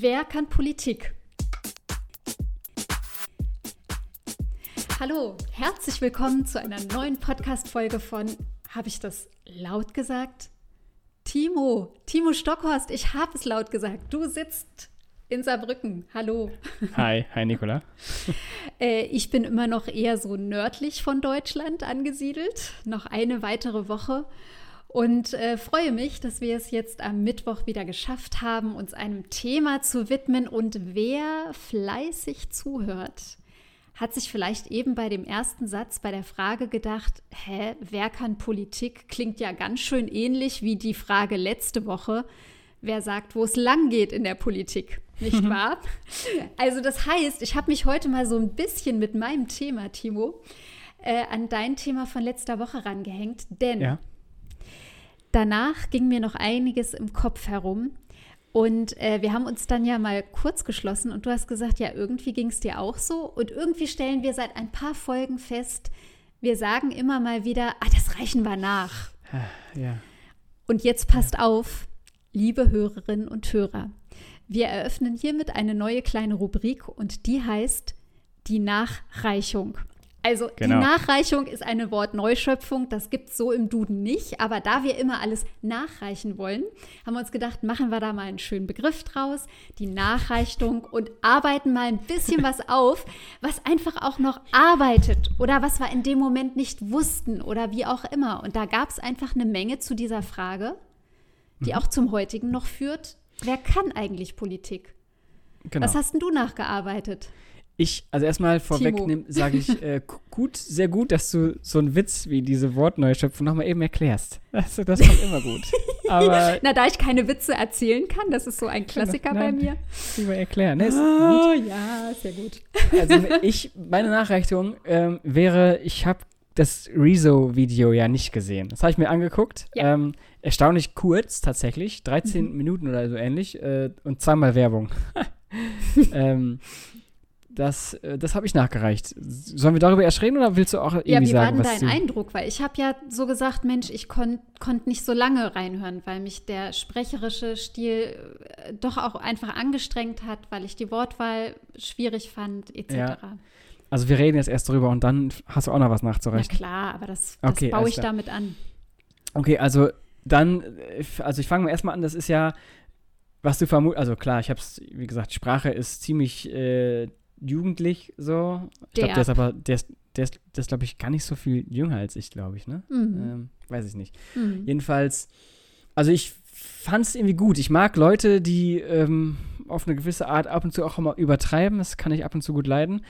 Wer kann Politik? Hallo, herzlich willkommen zu einer neuen Podcast-Folge von, habe ich das laut gesagt? Timo, Timo Stockhorst, ich habe es laut gesagt. Du sitzt in Saarbrücken. Hallo. Hi, hi Nicola. äh, ich bin immer noch eher so nördlich von Deutschland angesiedelt. Noch eine weitere Woche. Und äh, freue mich, dass wir es jetzt am Mittwoch wieder geschafft haben, uns einem Thema zu widmen. Und wer fleißig zuhört, hat sich vielleicht eben bei dem ersten Satz bei der Frage gedacht, hä, wer kann Politik? Klingt ja ganz schön ähnlich wie die Frage letzte Woche. Wer sagt, wo es lang geht in der Politik, nicht wahr? also das heißt, ich habe mich heute mal so ein bisschen mit meinem Thema, Timo, äh, an dein Thema von letzter Woche rangehängt, denn ja. Danach ging mir noch einiges im Kopf herum, und äh, wir haben uns dann ja mal kurz geschlossen und du hast gesagt, ja, irgendwie ging es dir auch so. Und irgendwie stellen wir seit ein paar Folgen fest, wir sagen immer mal wieder, ah, das reichen wir nach. Ja. Und jetzt passt ja. auf, liebe Hörerinnen und Hörer. Wir eröffnen hiermit eine neue kleine Rubrik und die heißt die Nachreichung. Also genau. die Nachreichung ist eine Wortneuschöpfung, das gibt es so im Duden nicht, aber da wir immer alles nachreichen wollen, haben wir uns gedacht, machen wir da mal einen schönen Begriff draus, die Nachreichung und arbeiten mal ein bisschen was auf, was einfach auch noch arbeitet oder was wir in dem Moment nicht wussten oder wie auch immer. Und da gab es einfach eine Menge zu dieser Frage, die mhm. auch zum heutigen noch führt. Wer kann eigentlich Politik? Genau. Was hast denn du nachgearbeitet? Ich, also erstmal vorweg sage ich, äh, gut, sehr gut, dass du so einen Witz wie diese Wortneuschöpfung nochmal eben erklärst. Also, das kommt immer gut. Aber Na, da ich keine Witze erzählen kann, das ist so ein Klassiker Nein, bei mir. Lieber erklären, ne? oh, ja, sehr gut. Also ich, meine Nachrichtung ähm, wäre, ich habe das Rezo-Video ja nicht gesehen. Das habe ich mir angeguckt. Ja. Ähm, erstaunlich kurz, tatsächlich. 13 mhm. Minuten oder so ähnlich. Äh, und zweimal Werbung. ähm, das, äh, das habe ich nachgereicht. Sollen wir darüber erst reden oder willst du auch irgendwie ja, wie sagen, war denn dein Eindruck? Weil ich habe ja so gesagt, Mensch, ich konnte konnt nicht so lange reinhören, weil mich der sprecherische Stil äh, doch auch einfach angestrengt hat, weil ich die Wortwahl schwierig fand, etc. Ja. Also wir reden jetzt erst drüber und dann hast du auch noch was nachzureichen. Na klar, aber das, das okay, baue ich damit an. Okay, also dann, äh, also ich fange mal erstmal an, das ist ja, was du vermutest, also klar, ich habe es, wie gesagt, Sprache ist ziemlich äh, jugendlich so. Ich glaube, der ist aber, der ist, der ist, der ist glaube ich, gar nicht so viel jünger als ich, glaube ich, ne? Mhm. Ähm, weiß ich nicht. Mhm. Jedenfalls, also ich fand es irgendwie gut. Ich mag Leute, die ähm, auf eine gewisse Art ab und zu auch mal übertreiben. Das kann ich ab und zu gut leiden.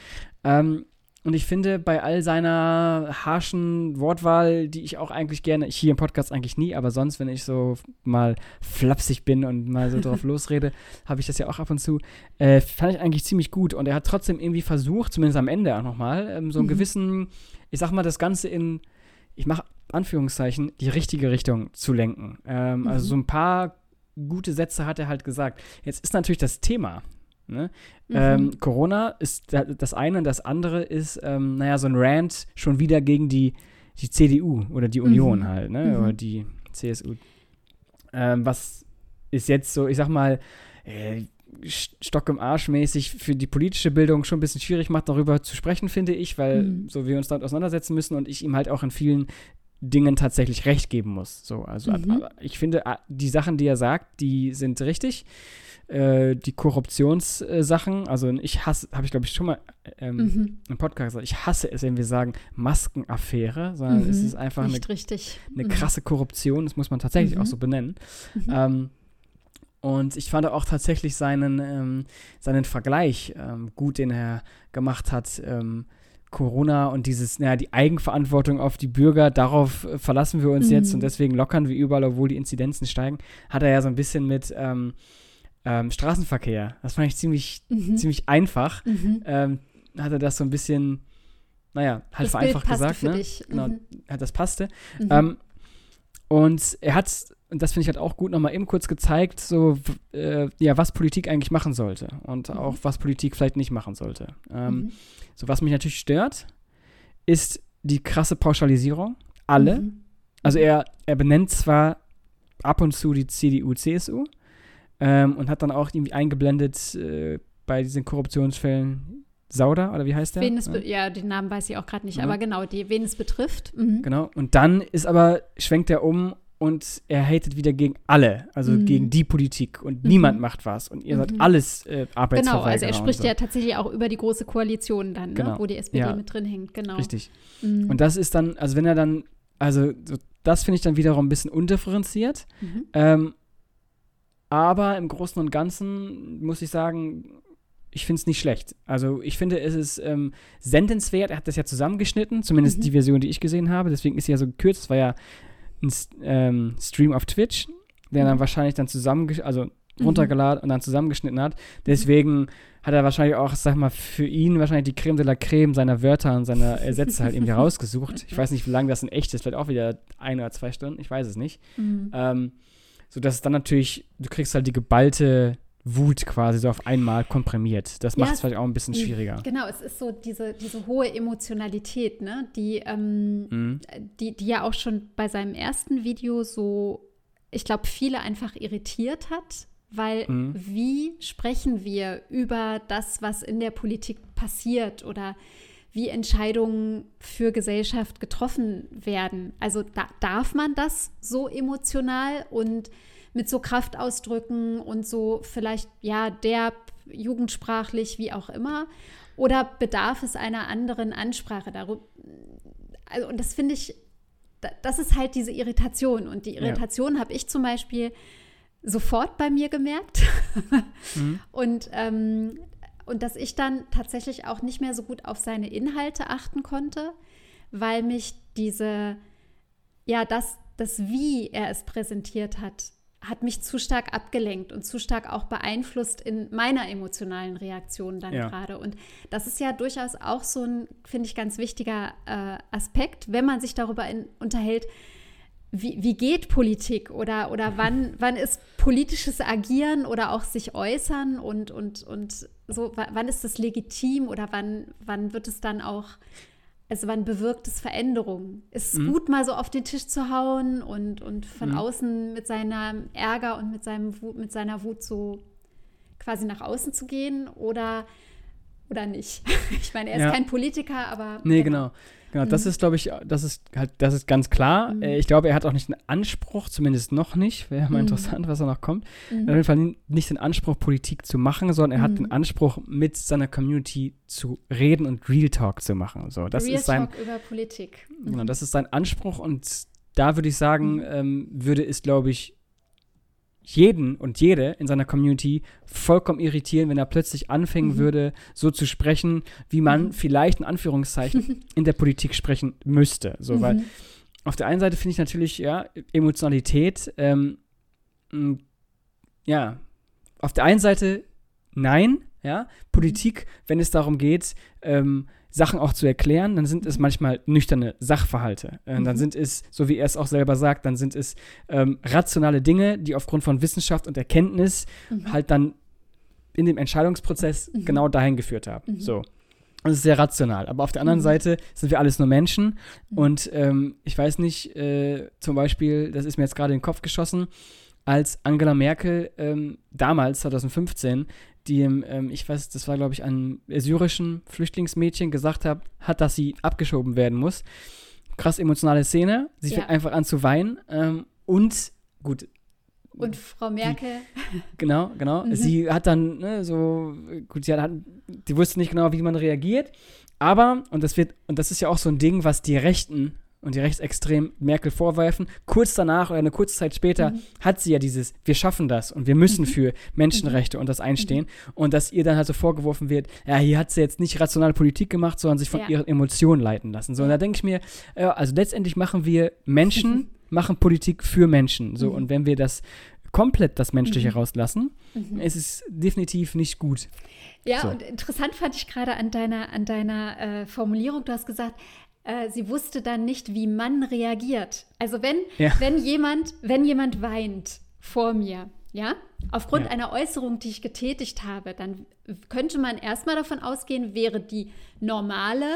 Ähm, und ich finde, bei all seiner harschen Wortwahl, die ich auch eigentlich gerne, ich hier im Podcast eigentlich nie, aber sonst, wenn ich so mal flapsig bin und mal so drauf losrede, habe ich das ja auch ab und zu, äh, fand ich eigentlich ziemlich gut. Und er hat trotzdem irgendwie versucht, zumindest am Ende auch nochmal, ähm, so einen mhm. gewissen, ich sag mal, das Ganze in, ich mache Anführungszeichen, die richtige Richtung zu lenken. Ähm, also mhm. Also so ein paar gute Sätze hat er halt gesagt. Jetzt ist natürlich das Thema, Ne? Mhm. Ähm, Corona ist das eine und das andere ist, ähm, naja, so ein Rant schon wieder gegen die, die CDU oder die Union mhm. halt, ne? Mhm. Oder die CSU. Ähm, was ist jetzt so, ich sag mal, äh, Stock im Arsch mäßig für die politische Bildung schon ein bisschen schwierig macht, darüber zu sprechen, finde ich, weil mhm. so wir uns damit auseinandersetzen müssen und ich ihm halt auch in vielen Dingen tatsächlich recht geben muss. So, also mhm. ich finde, die Sachen, die er sagt, die sind richtig. Äh, die Korruptionssachen, also ich hasse, habe ich glaube ich schon mal ähm, mhm. im Podcast gesagt, ich hasse es, wenn wir sagen Maskenaffäre, sondern mhm. es ist einfach eine, eine mhm. krasse Korruption, das muss man tatsächlich auch mhm. so benennen. Mhm. Ähm, und ich fand auch tatsächlich seinen, ähm, seinen Vergleich ähm, gut, den er gemacht hat. Ähm, Corona und dieses, naja, die Eigenverantwortung auf die Bürger, darauf äh, verlassen wir uns mhm. jetzt und deswegen lockern wir überall, obwohl die Inzidenzen steigen, hat er ja so ein bisschen mit, ähm, ähm, Straßenverkehr. Das fand ich ziemlich, mhm. ziemlich einfach. Mhm. Ähm, hat er das so ein bisschen, naja, halt das vereinfacht Bild gesagt. Ne? dich. Genau, mhm. hat das passte. Mhm. Ähm, und er hat, und das finde ich halt auch gut, nochmal eben kurz gezeigt, so, äh, ja, was Politik eigentlich machen sollte und mhm. auch was Politik vielleicht nicht machen sollte. Ähm, mhm. so, was mich natürlich stört, ist die krasse Pauschalisierung. Alle. Also er, er benennt zwar ab und zu die CDU, CSU, ähm, und hat dann auch irgendwie eingeblendet äh, bei diesen Korruptionsfällen Sauda oder wie heißt der? Wen es ja. ja, den Namen weiß ich auch gerade nicht, ja. aber genau, die, wen es betrifft. Mhm. Genau. Und dann ist aber, schwenkt er um und er hatet wieder gegen alle, also mhm. gegen die Politik und mhm. niemand macht was und ihr seid mhm. alles äh, Arbeitsverweigerer. Genau, also er spricht so. ja tatsächlich auch über die große Koalition dann, ne, genau. ne, wo die SPD ja. mit drin hängt, genau. Richtig. Mhm. Und das ist dann, also wenn er dann, also so, das finde ich dann wiederum ein bisschen undifferenziert. Mhm. Ähm, aber im Großen und Ganzen muss ich sagen, ich finde es nicht schlecht. Also ich finde, es ist ähm, sendenswert. Er hat das ja zusammengeschnitten, zumindest mhm. die Version, die ich gesehen habe. Deswegen ist sie ja so gekürzt. Es war ja ein ähm, Stream auf Twitch, der mhm. dann wahrscheinlich dann zusammen, also mhm. runtergeladen und dann zusammengeschnitten hat. Deswegen hat er wahrscheinlich auch, sag mal, für ihn wahrscheinlich die Creme de la Creme seiner Wörter und seiner Sätze halt irgendwie rausgesucht. Ich weiß nicht, wie lange das in echt ist, vielleicht auch wieder ein oder zwei Stunden, ich weiß es nicht. Mhm. Ähm, so dass es dann natürlich, du kriegst halt die geballte Wut quasi so auf einmal komprimiert. Das macht es vielleicht auch ein bisschen schwieriger. Genau, es ist so diese, diese hohe Emotionalität, ne? die, ähm, mhm. die, die ja auch schon bei seinem ersten Video so, ich glaube, viele einfach irritiert hat, weil mhm. wie sprechen wir über das, was in der Politik passiert oder wie Entscheidungen für Gesellschaft getroffen werden. Also da, darf man das so emotional und mit so Kraftausdrücken und so vielleicht, ja, derb, jugendsprachlich, wie auch immer? Oder bedarf es einer anderen Ansprache darüber? Also, und das finde ich, das ist halt diese Irritation. Und die Irritation ja. habe ich zum Beispiel sofort bei mir gemerkt. mhm. Und ähm, und dass ich dann tatsächlich auch nicht mehr so gut auf seine Inhalte achten konnte, weil mich diese, ja, das, das wie er es präsentiert hat, hat mich zu stark abgelenkt und zu stark auch beeinflusst in meiner emotionalen Reaktion dann ja. gerade. Und das ist ja durchaus auch so ein, finde ich, ganz wichtiger äh, Aspekt, wenn man sich darüber in, unterhält, wie, wie geht Politik oder, oder wann, wann ist politisches Agieren oder auch sich äußern und, und, und so, wann ist das legitim oder wann, wann wird es dann auch also wann bewirkt es Veränderungen? Ist es mhm. gut, mal so auf den Tisch zu hauen und, und von mhm. außen mit seinem Ärger und mit, seinem Wut, mit seiner Wut so quasi nach außen zu gehen oder, oder nicht? Ich meine, er ist ja. kein Politiker, aber. Nee, genau. genau. Genau, das mhm. ist, glaube ich, das ist halt, das ist ganz klar. Mhm. Ich glaube, er hat auch nicht einen Anspruch, zumindest noch nicht. Wäre mal mhm. interessant, was er noch kommt. Mhm. Auf jeden Fall nicht den Anspruch, Politik zu machen, sondern er hat den mhm. Anspruch, mit seiner Community zu reden und Real Talk zu machen. So, das Real ist sein, Talk über Politik. Genau, das ist sein Anspruch und da würde ich sagen, ähm, würde es, glaube ich, jeden und jede in seiner Community vollkommen irritieren, wenn er plötzlich anfangen mhm. würde, so zu sprechen, wie man mhm. vielleicht in Anführungszeichen in der Politik sprechen müsste. So, mhm. weil auf der einen Seite finde ich natürlich, ja, Emotionalität, ähm, ja, auf der einen Seite nein, ja, Politik, wenn es darum geht, ähm, Sachen auch zu erklären, dann sind es manchmal nüchterne Sachverhalte. Äh, mhm. Dann sind es, so wie er es auch selber sagt, dann sind es ähm, rationale Dinge, die aufgrund von Wissenschaft und Erkenntnis mhm. halt dann in dem Entscheidungsprozess mhm. genau dahin geführt haben. Mhm. So. Das ist sehr rational. Aber auf der anderen mhm. Seite sind wir alles nur Menschen. Mhm. Und ähm, ich weiß nicht, äh, zum Beispiel, das ist mir jetzt gerade in den Kopf geschossen, als Angela Merkel ähm, damals, 2015, die, ähm, ich weiß, das war, glaube ich, einem syrischen Flüchtlingsmädchen gesagt hat, hat, dass sie abgeschoben werden muss. Krass emotionale Szene. Sie ja. fängt einfach an zu weinen. Ähm, und, gut. Und Frau Merkel. Die, genau, genau. Mhm. Sie hat dann ne, so, gut, sie hat, die wusste nicht genau, wie man reagiert. Aber, und das wird, und das ist ja auch so ein Ding, was die Rechten und die Rechtsextremen Merkel vorwerfen. Kurz danach oder eine kurze Zeit später mhm. hat sie ja dieses, wir schaffen das und wir müssen mhm. für Menschenrechte und das einstehen. Mhm. Und dass ihr dann halt so vorgeworfen wird, ja, hier hat sie jetzt nicht rationale Politik gemacht, sondern sich von ja. ihren Emotionen leiten lassen. So, und da denke ich mir, äh, also letztendlich machen wir Menschen, machen Politik für Menschen. So, mhm. und wenn wir das komplett das Menschliche mhm. rauslassen, mhm. ist es definitiv nicht gut. Ja, so. und interessant fand ich gerade an deiner, an deiner äh, Formulierung, du hast gesagt, äh, sie wusste dann nicht, wie man reagiert. Also wenn, ja. wenn, jemand, wenn jemand weint vor mir, ja, aufgrund ja. einer Äußerung, die ich getätigt habe, dann könnte man erstmal davon ausgehen, wäre die normale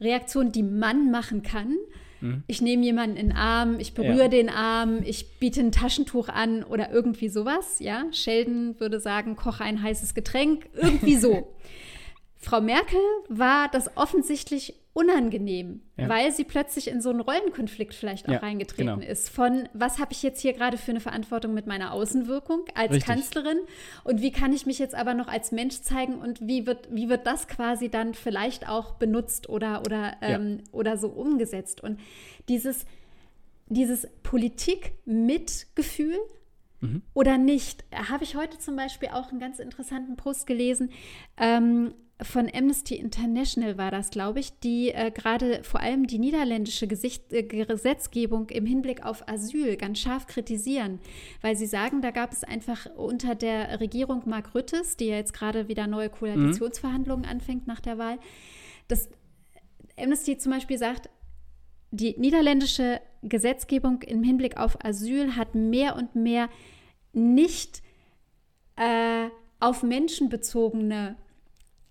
Reaktion, die man machen kann, mhm. ich nehme jemanden in den Arm, ich berühre ja. den Arm, ich biete ein Taschentuch an oder irgendwie sowas. Ja, Sheldon würde sagen, koche ein heißes Getränk, irgendwie so. Frau Merkel war das offensichtlich unangenehm, ja. weil sie plötzlich in so einen Rollenkonflikt vielleicht auch ja, reingetreten genau. ist. Von was habe ich jetzt hier gerade für eine Verantwortung mit meiner Außenwirkung als Richtig. Kanzlerin und wie kann ich mich jetzt aber noch als Mensch zeigen und wie wird, wie wird das quasi dann vielleicht auch benutzt oder, oder, ähm, ja. oder so umgesetzt? Und dieses, dieses Politik-Mitgefühl, mhm. oder nicht. Habe ich heute zum Beispiel auch einen ganz interessanten Post gelesen. Ähm, von Amnesty International war das, glaube ich, die äh, gerade vor allem die niederländische Gesicht, äh, Gesetzgebung im Hinblick auf Asyl ganz scharf kritisieren, weil sie sagen, da gab es einfach unter der Regierung Mark Rüttes, die ja jetzt gerade wieder neue Koalitionsverhandlungen mhm. anfängt nach der Wahl, dass Amnesty zum Beispiel sagt, die niederländische Gesetzgebung im Hinblick auf Asyl hat mehr und mehr nicht äh, auf Menschen bezogene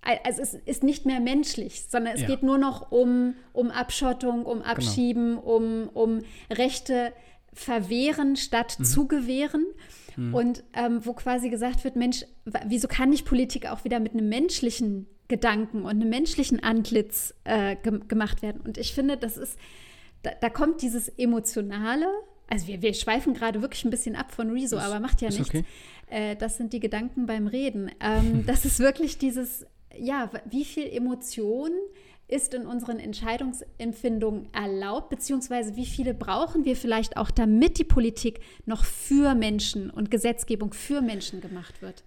also es ist nicht mehr menschlich, sondern es ja. geht nur noch um, um Abschottung, um genau. Abschieben, genau. um, um Rechte verwehren statt mhm. zugewähren. Mhm. Und ähm, wo quasi gesagt wird, Mensch, wieso kann nicht Politik auch wieder mit einem menschlichen Gedanken und einem menschlichen Antlitz äh, ge gemacht werden? Und ich finde, das ist, da, da kommt dieses Emotionale, also wir, wir schweifen gerade wirklich ein bisschen ab von Rezo, aber macht ja nichts. Okay. Äh, das sind die Gedanken beim Reden. Ähm, das ist wirklich dieses ja, wie viel Emotion ist in unseren Entscheidungsempfindungen erlaubt, beziehungsweise wie viele brauchen wir vielleicht auch, damit die Politik noch für Menschen und Gesetzgebung für Menschen gemacht wird.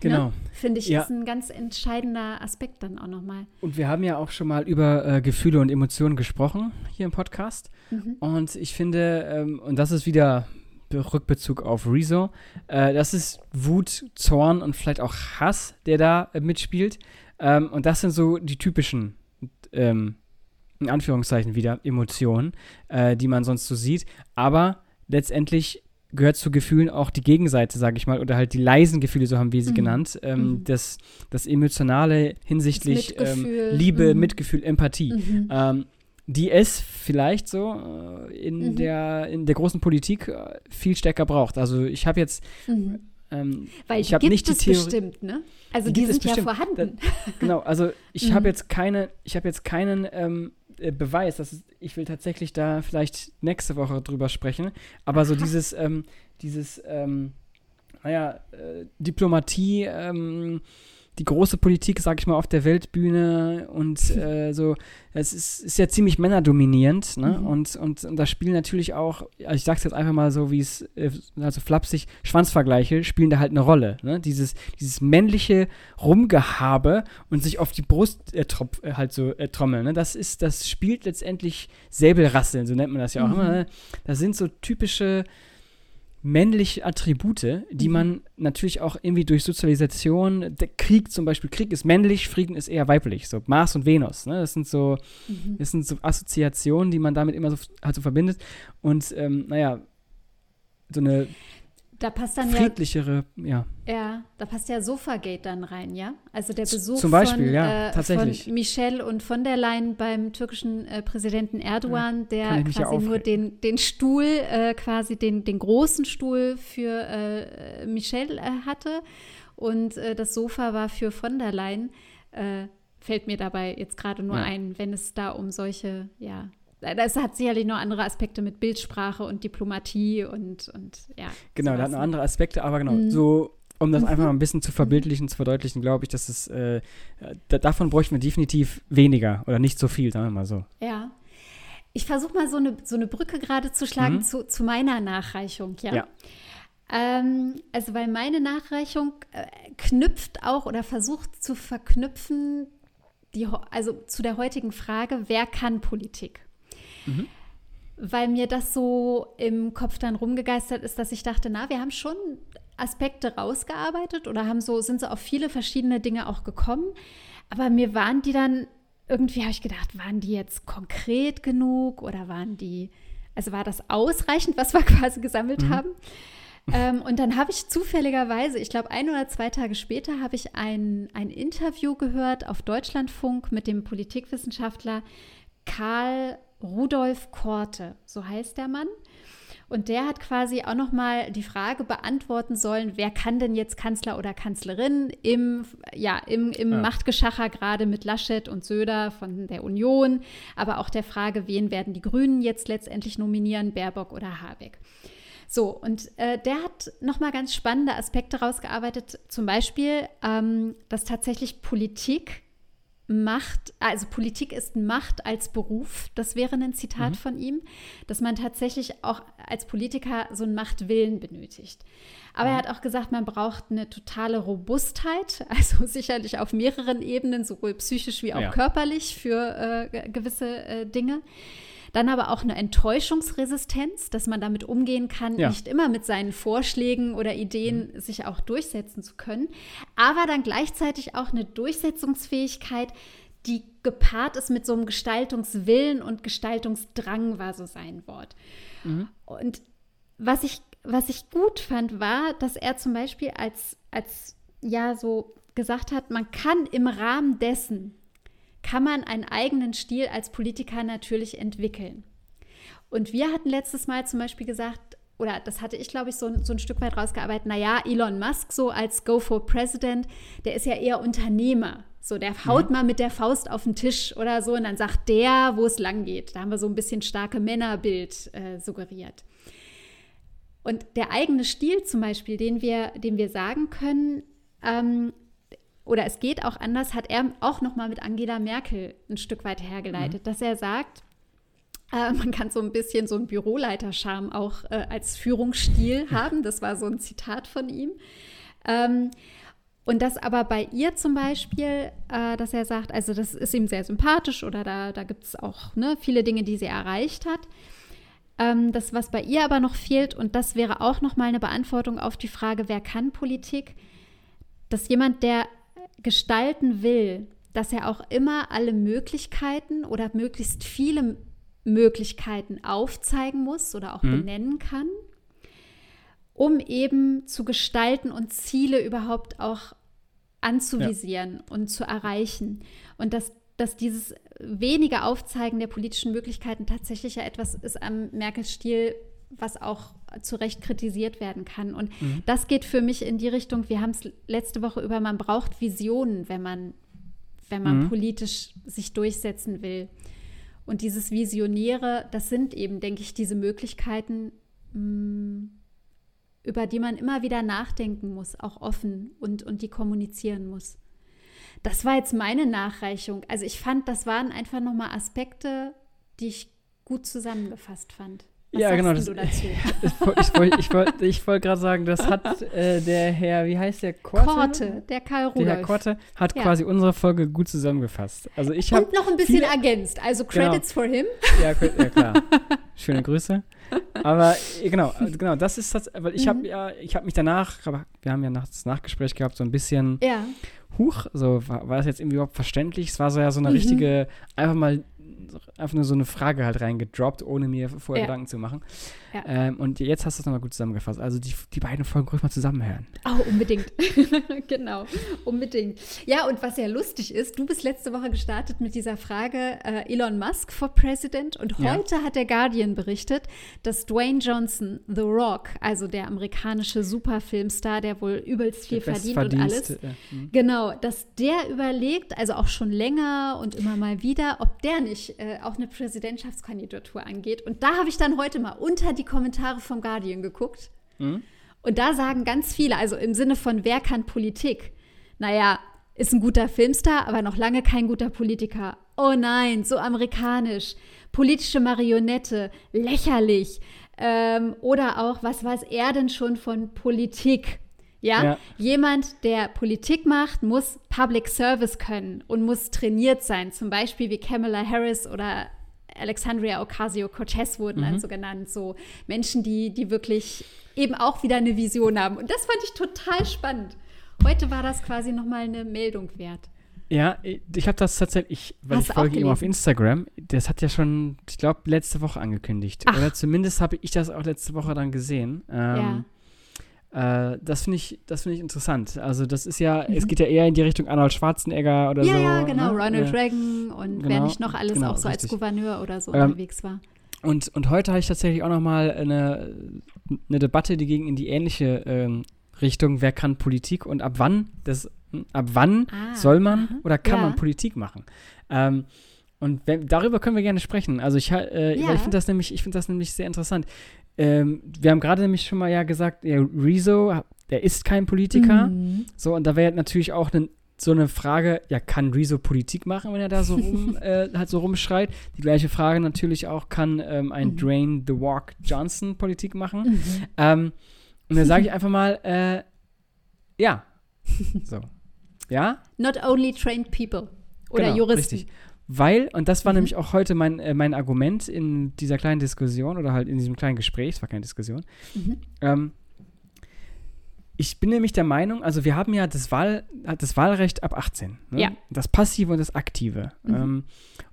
Genau. Ne? Finde ich, ja. ist ein ganz entscheidender Aspekt dann auch nochmal. Und wir haben ja auch schon mal über äh, Gefühle und Emotionen gesprochen hier im Podcast. Mhm. Und ich finde, ähm, und das ist wieder Rückbezug auf Rezo. Äh, das ist Wut, Zorn und vielleicht auch Hass, der da äh, mitspielt. Ähm, und das sind so die typischen, ähm, in Anführungszeichen wieder, Emotionen, äh, die man sonst so sieht. Aber letztendlich gehört zu Gefühlen auch die Gegenseite, sage ich mal, oder halt die leisen Gefühle, so haben wir sie mhm. genannt. Ähm, mhm. das, das Emotionale hinsichtlich das ähm, Liebe, mhm. Mitgefühl, Empathie. Die es vielleicht so äh, in, mhm. der, in der großen Politik äh, viel stärker braucht. Also ich habe jetzt mhm. ähm, Weil ich habe nicht die Theorie. Bestimmt, ne? Also die, die sind ja vorhanden. Da, genau, also ich mhm. habe jetzt keine, ich habe jetzt keinen ähm, äh, Beweis, dass ich will tatsächlich da vielleicht nächste Woche drüber sprechen. Aber so dieses, ähm, dieses, ähm, naja, äh, Diplomatie, ähm, die große Politik, sag ich mal, auf der Weltbühne und äh, so, es ist, ist, ja ziemlich männerdominierend, ne? Mhm. Und, und, und da spielen natürlich auch, also ich sag's jetzt einfach mal so, wie es, äh, also flapsig, Schwanzvergleiche spielen da halt eine Rolle, ne? Dieses, dieses männliche Rumgehabe und sich auf die Brust äh, äh, halt so äh, trommeln, ne? Das ist, das spielt letztendlich Säbelrasseln, so nennt man das ja auch mhm. immer, ne? Das sind so typische männliche Attribute, die mhm. man natürlich auch irgendwie durch Sozialisation, der Krieg zum Beispiel, Krieg ist männlich, Frieden ist eher weiblich, so Mars und Venus, ne? Das sind so, mhm. das sind so Assoziationen, die man damit immer so, halt so verbindet. Und ähm, naja, so eine da passt dann friedlichere, ja, ja. Ja, da passt ja Sofagate dann rein, ja? Also der Besuch Zum Beispiel, von, ja, äh, tatsächlich. von Michel und von der Leyen beim türkischen äh, Präsidenten Erdogan, ja, der quasi nur den, den Stuhl, äh, quasi den, den großen Stuhl für äh, Michel äh, hatte und äh, das Sofa war für von der Leyen. fällt mir dabei jetzt gerade nur ja. ein, wenn es da um solche, ja, das hat sicherlich noch andere Aspekte mit Bildsprache und Diplomatie und, und ja. Genau, da hat noch andere Aspekte, aber genau, mhm. so um das einfach mal ein bisschen zu verbildlichen, zu verdeutlichen, glaube ich, dass es, äh, da, davon bräuchten wir definitiv weniger oder nicht so viel, sagen wir mal so. Ja. Ich versuche mal so eine, so eine Brücke gerade zu schlagen mhm. zu, zu meiner Nachreichung, ja. ja. Ähm, also, weil meine Nachreichung äh, knüpft auch oder versucht zu verknüpfen, die, also zu der heutigen Frage, wer kann Politik? Mhm. Weil mir das so im Kopf dann rumgegeistert ist, dass ich dachte, na, wir haben schon Aspekte rausgearbeitet oder haben so, sind so auf viele verschiedene Dinge auch gekommen. Aber mir waren die dann, irgendwie habe ich gedacht, waren die jetzt konkret genug oder waren die, also war das ausreichend, was wir quasi gesammelt mhm. haben? ähm, und dann habe ich zufälligerweise, ich glaube ein oder zwei Tage später, habe ich ein, ein Interview gehört auf Deutschlandfunk mit dem Politikwissenschaftler Karl Rudolf Korte, so heißt der Mann. Und der hat quasi auch noch mal die Frage beantworten sollen, wer kann denn jetzt Kanzler oder Kanzlerin im, ja, im, im ja. Machtgeschacher gerade mit Laschet und Söder von der Union, aber auch der Frage, wen werden die Grünen jetzt letztendlich nominieren, Baerbock oder Habeck. So, und äh, der hat nochmal ganz spannende Aspekte rausgearbeitet, zum Beispiel, ähm, dass tatsächlich Politik Macht, also Politik ist Macht als Beruf, das wäre ein Zitat mhm. von ihm, dass man tatsächlich auch als Politiker so einen Machtwillen benötigt. Aber mhm. er hat auch gesagt, man braucht eine totale Robustheit, also sicherlich auf mehreren Ebenen, sowohl psychisch wie auch ja. körperlich für äh, gewisse äh, Dinge. Dann aber auch eine Enttäuschungsresistenz, dass man damit umgehen kann, ja. nicht immer mit seinen Vorschlägen oder Ideen mhm. sich auch durchsetzen zu können, aber dann gleichzeitig auch eine Durchsetzungsfähigkeit, die gepaart ist mit so einem Gestaltungswillen und Gestaltungsdrang, war so sein Wort. Mhm. Und was ich, was ich gut fand, war, dass er zum Beispiel als, als ja so gesagt hat, man kann im Rahmen dessen, kann man einen eigenen Stil als Politiker natürlich entwickeln. Und wir hatten letztes Mal zum Beispiel gesagt, oder das hatte ich, glaube ich, so, so ein Stück weit rausgearbeitet, naja, Elon Musk so als Go for President, der ist ja eher Unternehmer. So, der haut mhm. mal mit der Faust auf den Tisch oder so und dann sagt der, wo es lang geht. Da haben wir so ein bisschen starke Männerbild äh, suggeriert. Und der eigene Stil zum Beispiel, den wir, den wir sagen können, ähm, oder es geht auch anders, hat er auch nochmal mit Angela Merkel ein Stück weit hergeleitet, mhm. dass er sagt, äh, man kann so ein bisschen so einen Büroleiterscharme auch äh, als Führungsstil haben. Das war so ein Zitat von ihm. Ähm, und das aber bei ihr zum Beispiel, äh, dass er sagt, also das ist ihm sehr sympathisch oder da, da gibt es auch ne, viele Dinge, die sie erreicht hat. Ähm, das, was bei ihr aber noch fehlt, und das wäre auch nochmal eine Beantwortung auf die Frage, wer kann Politik, dass jemand, der gestalten will, dass er auch immer alle Möglichkeiten oder möglichst viele Möglichkeiten aufzeigen muss oder auch mhm. benennen kann, um eben zu gestalten und Ziele überhaupt auch anzuvisieren ja. und zu erreichen. Und dass, dass dieses wenige Aufzeigen der politischen Möglichkeiten tatsächlich ja etwas ist am Merkel-Stil, was auch zu Recht kritisiert werden kann. Und mhm. das geht für mich in die Richtung, wir haben es letzte Woche über, man braucht Visionen, wenn man, wenn man mhm. politisch sich durchsetzen will. Und dieses Visionäre, das sind eben, denke ich, diese Möglichkeiten, mm, über die man immer wieder nachdenken muss, auch offen und, und die kommunizieren muss. Das war jetzt meine Nachreichung. Also ich fand, das waren einfach nochmal Aspekte, die ich gut zusammengefasst fand. Was ja, genau. Das, ich wollte wollt, wollt gerade sagen, das hat äh, der Herr, wie heißt der? Korte? Korte, der Karl Rudolf. Der Herr Korte hat ja. quasi unsere Folge gut zusammengefasst. Also ich Und noch ein bisschen ergänzt. Also genau. Credits genau. for him. Ja, ja klar. Schöne Grüße. Aber äh, genau, also genau, das ist das, weil ich habe mhm. ja, ich habe mich danach, wir haben ja nachts Nachgespräch gehabt, so ein bisschen ja. Huch, so war, war das jetzt irgendwie überhaupt verständlich? Es war so ja so eine mhm. richtige, einfach mal einfach nur so eine Frage halt reingedroppt, ohne mir vorher ja. Gedanken zu machen. Ja. Ähm, und jetzt hast du es nochmal gut zusammengefasst. Also die, die beiden Folgen ruhig mal zusammenhören. Oh, unbedingt. genau, unbedingt. Ja, und was ja lustig ist, du bist letzte Woche gestartet mit dieser Frage äh, Elon Musk for President und heute ja. hat der Guardian berichtet, dass Dwayne Johnson, The Rock, also der amerikanische Superfilmstar, der wohl übelst viel verdient und alles, ja. mhm. genau, dass der überlegt, also auch schon länger und immer mal wieder, ob der nicht äh, auch eine Präsidentschaftskandidatur angeht. Und da habe ich dann heute mal unter die Kommentare vom Guardian geguckt. Mhm. Und da sagen ganz viele, also im Sinne von, wer kann Politik? Naja, ist ein guter Filmstar, aber noch lange kein guter Politiker. Oh nein, so amerikanisch. Politische Marionette, lächerlich. Ähm, oder auch, was weiß er denn schon von Politik? Ja? ja? jemand, der Politik macht, muss Public Service können und muss trainiert sein. Zum Beispiel wie Kamala Harris oder Alexandria Ocasio-Cortez wurden mhm. dann so genannt, so Menschen, die, die wirklich eben auch wieder eine Vision haben. Und das fand ich total spannend. Heute war das quasi nochmal eine Meldung wert. Ja, ich habe das tatsächlich, weil Hast ich folge ihm auf Instagram, das hat ja schon, ich glaube, letzte Woche angekündigt. Ach. Oder zumindest habe ich das auch letzte Woche dann gesehen. Ähm, ja. Äh, das finde ich, find ich interessant. Also das ist ja, mhm. es geht ja eher in die Richtung Arnold Schwarzenegger oder ja, so. Ja, genau, ne? Ronald ja. Reagan und genau, wer nicht noch alles genau, auch so richtig. als Gouverneur oder so ähm, unterwegs war. Und, und heute habe ich tatsächlich auch noch mal eine, eine Debatte, die ging in die ähnliche ähm, Richtung, wer kann Politik und ab wann das, ab wann ah, soll man aha. oder kann ja. man Politik machen? Ähm, und wenn, darüber können wir gerne sprechen. Also ich, äh, ja. ich finde das nämlich, ich finde das nämlich sehr interessant. Ähm, wir haben gerade nämlich schon mal ja gesagt, ja, Rezo, der ist kein Politiker. Mhm. So, und da wäre natürlich auch ne, so eine Frage, ja, kann Rezo Politik machen, wenn er da so rum, äh, halt so rumschreit? Die gleiche Frage natürlich auch, kann ähm, ein mhm. Drain the Walk Johnson Politik machen? Mhm. Ähm, und dann sage ich einfach mal, äh, ja. So. Ja? Not only trained people. Oder genau, Juristen. Richtig. Weil, und das war mhm. nämlich auch heute mein, äh, mein Argument in dieser kleinen Diskussion oder halt in diesem kleinen Gespräch, es war keine Diskussion, mhm. ähm, ich bin nämlich der Meinung, also wir haben ja das, Wahl, das Wahlrecht ab 18. Ne? Ja. Das Passive und das Aktive. Mhm. Ähm,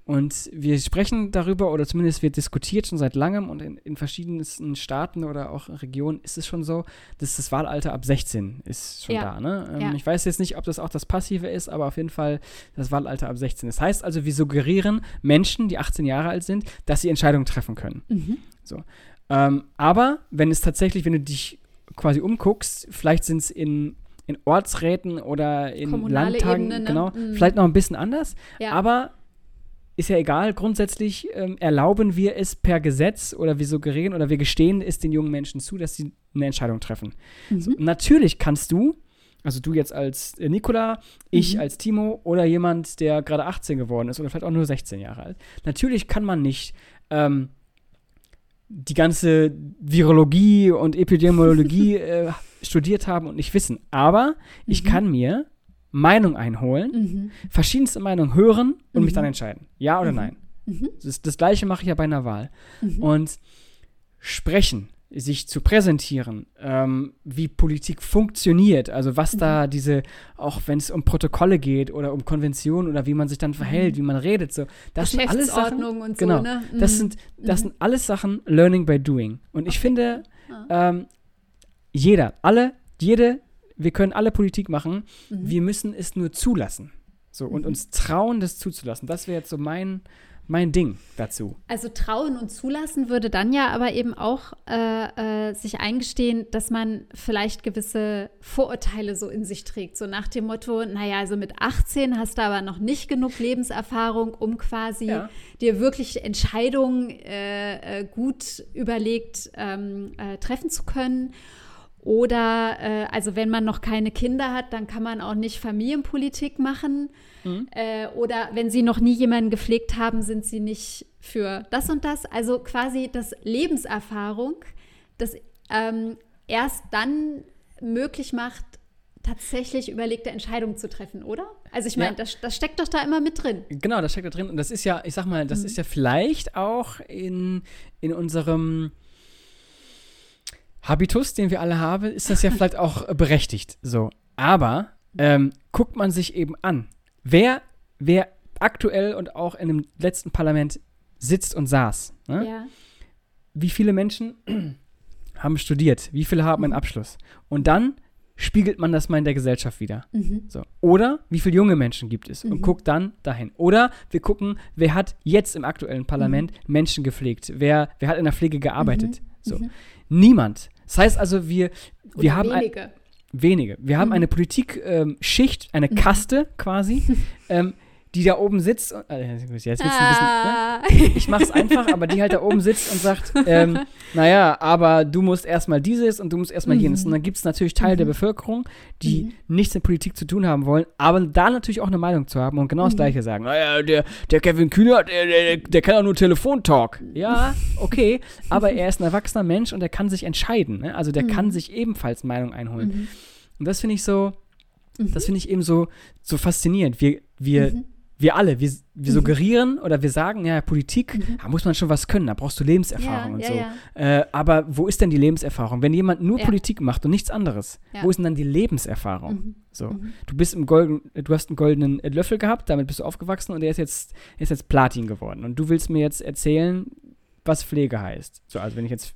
und wir sprechen darüber, oder zumindest wird diskutiert schon seit langem und in, in verschiedensten Staaten oder auch Regionen ist es schon so, dass das Wahlalter ab 16 ist schon ja. da. Ne? Ähm, ja. Ich weiß jetzt nicht, ob das auch das Passive ist, aber auf jeden Fall das Wahlalter ab 16. Das heißt also, wir suggerieren Menschen, die 18 Jahre alt sind, dass sie Entscheidungen treffen können. Mhm. So. Ähm, aber wenn es tatsächlich, wenn du dich quasi umguckst, vielleicht sind es in, in Ortsräten oder in Kommunale Landtagen, Ebene, ne? genau, mhm. vielleicht noch ein bisschen anders, ja. aber ist ja egal, grundsätzlich ähm, erlauben wir es per Gesetz oder wir suggerieren oder wir gestehen es den jungen Menschen zu, dass sie eine Entscheidung treffen. Mhm. So, natürlich kannst du, also du jetzt als äh, Nikola, ich mhm. als Timo oder jemand, der gerade 18 geworden ist oder vielleicht auch nur 16 Jahre alt, natürlich kann man nicht ähm, die ganze Virologie und Epidemiologie äh, studiert haben und nicht wissen. Aber mhm. ich kann mir Meinung einholen, mhm. verschiedenste Meinungen hören und mhm. mich dann entscheiden. Ja oder mhm. nein. Mhm. Das, das, gleiche mache ich ja bei einer Wahl. Mhm. Und sprechen sich zu präsentieren, ähm, wie Politik funktioniert, also was mhm. da diese, auch wenn es um Protokolle geht oder um Konventionen oder wie man sich dann verhält, mhm. wie man redet, so, das sind alles Sachen, und so, genau, ne? mhm. das sind, das sind alles Sachen Learning by Doing. Und ich okay. finde, ah. ähm, jeder, alle, jede, wir können alle Politik machen, mhm. wir müssen es nur zulassen. So, und mhm. uns trauen, das zuzulassen. Das wäre jetzt so mein, mein Ding dazu. Also trauen und zulassen würde dann ja aber eben auch äh, äh, sich eingestehen, dass man vielleicht gewisse Vorurteile so in sich trägt. So nach dem Motto, naja, also mit 18 hast du aber noch nicht genug Lebenserfahrung, um quasi ja. dir wirklich Entscheidungen äh, äh gut überlegt ähm, äh, treffen zu können. Oder äh, also wenn man noch keine Kinder hat, dann kann man auch nicht Familienpolitik machen. Mhm. Äh, oder wenn sie noch nie jemanden gepflegt haben, sind sie nicht für das und das. Also quasi das Lebenserfahrung, das ähm, erst dann möglich macht, tatsächlich überlegte Entscheidungen zu treffen, oder? Also ich meine, ja. das, das, steckt doch da immer mit drin. Genau, das steckt da drin. Und das ist ja, ich sag mal, das mhm. ist ja vielleicht auch in, in unserem Habitus, den wir alle haben, ist das ja vielleicht auch berechtigt. So. Aber ähm, guckt man sich eben an, wer, wer aktuell und auch in dem letzten Parlament sitzt und saß. Ne? Ja. Wie viele Menschen haben studiert? Wie viele haben einen mhm. Abschluss? Und dann spiegelt man das mal in der Gesellschaft wieder. Mhm. So. Oder wie viele junge Menschen gibt es? Mhm. Und guckt dann dahin. Oder wir gucken, wer hat jetzt im aktuellen Parlament mhm. Menschen gepflegt? Wer, wer hat in der Pflege gearbeitet? Mhm. So. Mhm. Niemand. Das heißt also, wir, wir haben. Wenige. Ein, wenige. Wir haben mhm. eine Politik-Schicht, ähm, eine mhm. Kaste quasi, ähm, die da oben sitzt. Äh, jetzt ah. ein bisschen, ne? Ich mach's einfach, aber die halt da oben sitzt und sagt, ähm, naja, aber du musst erstmal dieses und du musst erstmal mhm. jenes. Und dann gibt es natürlich Teile mhm. der Bevölkerung, die mhm. nichts mit Politik zu tun haben wollen, aber da natürlich auch eine Meinung zu haben und genau das mhm. Gleiche sagen. Naja, der, der Kevin Kühner, der, der, der kann auch nur Telefontalk. Ja, okay, aber er ist ein erwachsener Mensch und er kann sich entscheiden. Ne? Also der kann mhm. sich ebenfalls Meinung einholen. Mhm. Und das finde ich so, das finde ich eben so, so faszinierend. Wir, wir wir alle, wir, wir mhm. suggerieren oder wir sagen, ja, Politik, mhm. da muss man schon was können, da brauchst du Lebenserfahrung ja, und ja, so. Ja. Äh, aber wo ist denn die Lebenserfahrung? Wenn jemand nur Politik macht und nichts anderes, wo ist denn dann die Lebenserfahrung? Mhm. So, mhm. du bist im Golden, du hast einen goldenen Löffel gehabt, damit bist du aufgewachsen und der ist jetzt, ist jetzt Platin geworden. Und du willst mir jetzt erzählen, was Pflege heißt. So, also wenn ich jetzt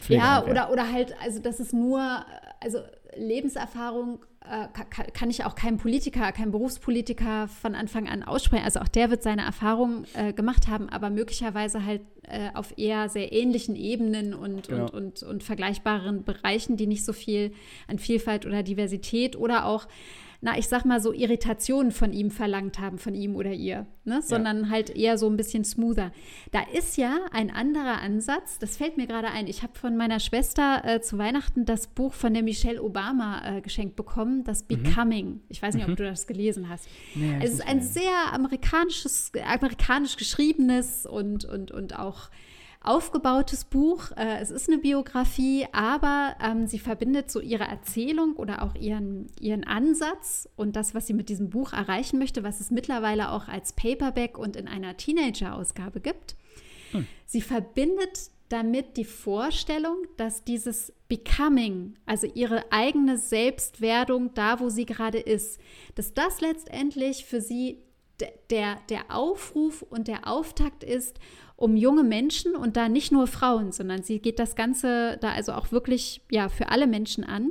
Pflege Ja, oder, oder halt, also dass es nur also Lebenserfahrung äh, kann, kann, ich auch keinem Politiker, keinem Berufspolitiker von Anfang an aussprechen. Also auch der wird seine Erfahrungen äh, gemacht haben, aber möglicherweise halt äh, auf eher sehr ähnlichen Ebenen und, genau. und, und, und vergleichbaren Bereichen, die nicht so viel an Vielfalt oder Diversität oder auch na, ich sag mal so Irritationen von ihm verlangt haben, von ihm oder ihr, ne? sondern ja. halt eher so ein bisschen smoother. Da ist ja ein anderer Ansatz, das fällt mir gerade ein. Ich habe von meiner Schwester äh, zu Weihnachten das Buch von der Michelle Obama äh, geschenkt bekommen, das mhm. Becoming. Mhm. Ich weiß nicht, mhm. ob du das gelesen hast. Nee, es ist ein sehr amerikanisches, amerikanisch geschriebenes und, und, und auch aufgebautes Buch. Äh, es ist eine Biografie, aber ähm, sie verbindet so ihre Erzählung oder auch ihren, ihren Ansatz und das, was sie mit diesem Buch erreichen möchte, was es mittlerweile auch als Paperback und in einer Teenager-Ausgabe gibt. Hm. Sie verbindet damit die Vorstellung, dass dieses Becoming, also ihre eigene Selbstwerdung da, wo sie gerade ist, dass das letztendlich für sie der, der Aufruf und der Auftakt ist, um junge Menschen und da nicht nur Frauen, sondern sie geht das Ganze da also auch wirklich ja für alle Menschen an.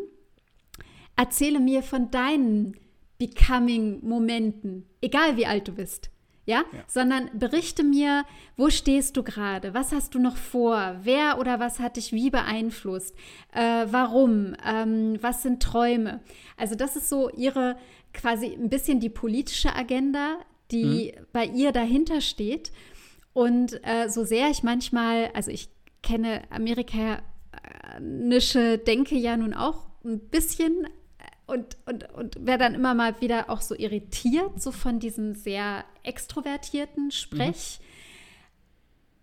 Erzähle mir von deinen Becoming-Momenten, egal wie alt du bist. Ja? ja? sondern berichte mir, wo stehst du gerade, was hast du noch vor, wer oder was hat dich wie beeinflusst, äh, warum, ähm, was sind Träume. Also das ist so ihre quasi ein bisschen die politische Agenda, die mhm. bei ihr dahinter steht. Und äh, so sehr ich manchmal, also ich kenne amerikanische Denke ja nun auch ein bisschen äh, und, und, und wäre dann immer mal wieder auch so irritiert, so von diesem sehr extrovertierten Sprech. Mhm.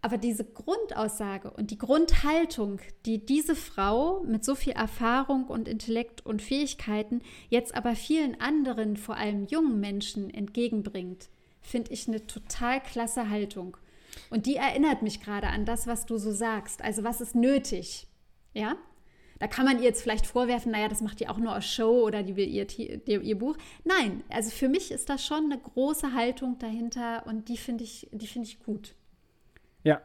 Aber diese Grundaussage und die Grundhaltung, die diese Frau mit so viel Erfahrung und Intellekt und Fähigkeiten jetzt aber vielen anderen, vor allem jungen Menschen entgegenbringt, finde ich eine total klasse Haltung. Und die erinnert mich gerade an das, was du so sagst. Also was ist nötig? Ja? Da kann man ihr jetzt vielleicht vorwerfen, naja, das macht die auch nur aus Show oder die will ihr, ihr, ihr Buch. Nein, also für mich ist das schon eine große Haltung dahinter und die finde ich, die ich gut. Ja.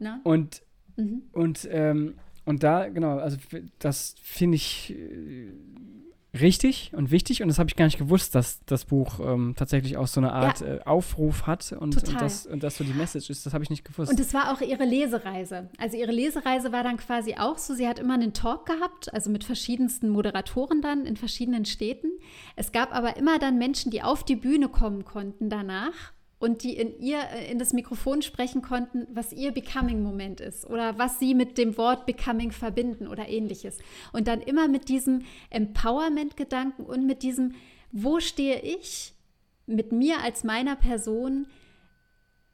Na? Und, mhm. und, ähm, und da, genau, also das finde ich äh, richtig und wichtig und das habe ich gar nicht gewusst, dass das Buch ähm, tatsächlich auch so eine Art ja. äh, Aufruf hat und, und, das, und das so die Message ist, das habe ich nicht gewusst. Und es war auch ihre Lesereise. Also ihre Lesereise war dann quasi auch so, sie hat immer einen Talk gehabt, also mit verschiedensten Moderatoren dann in verschiedenen Städten. Es gab aber immer dann Menschen, die auf die Bühne kommen konnten danach und die in ihr äh, in das Mikrofon sprechen konnten, was ihr Becoming-Moment ist oder was sie mit dem Wort Becoming verbinden oder ähnliches. Und dann immer mit diesem Empowerment-Gedanken und mit diesem, wo stehe ich mit mir als meiner Person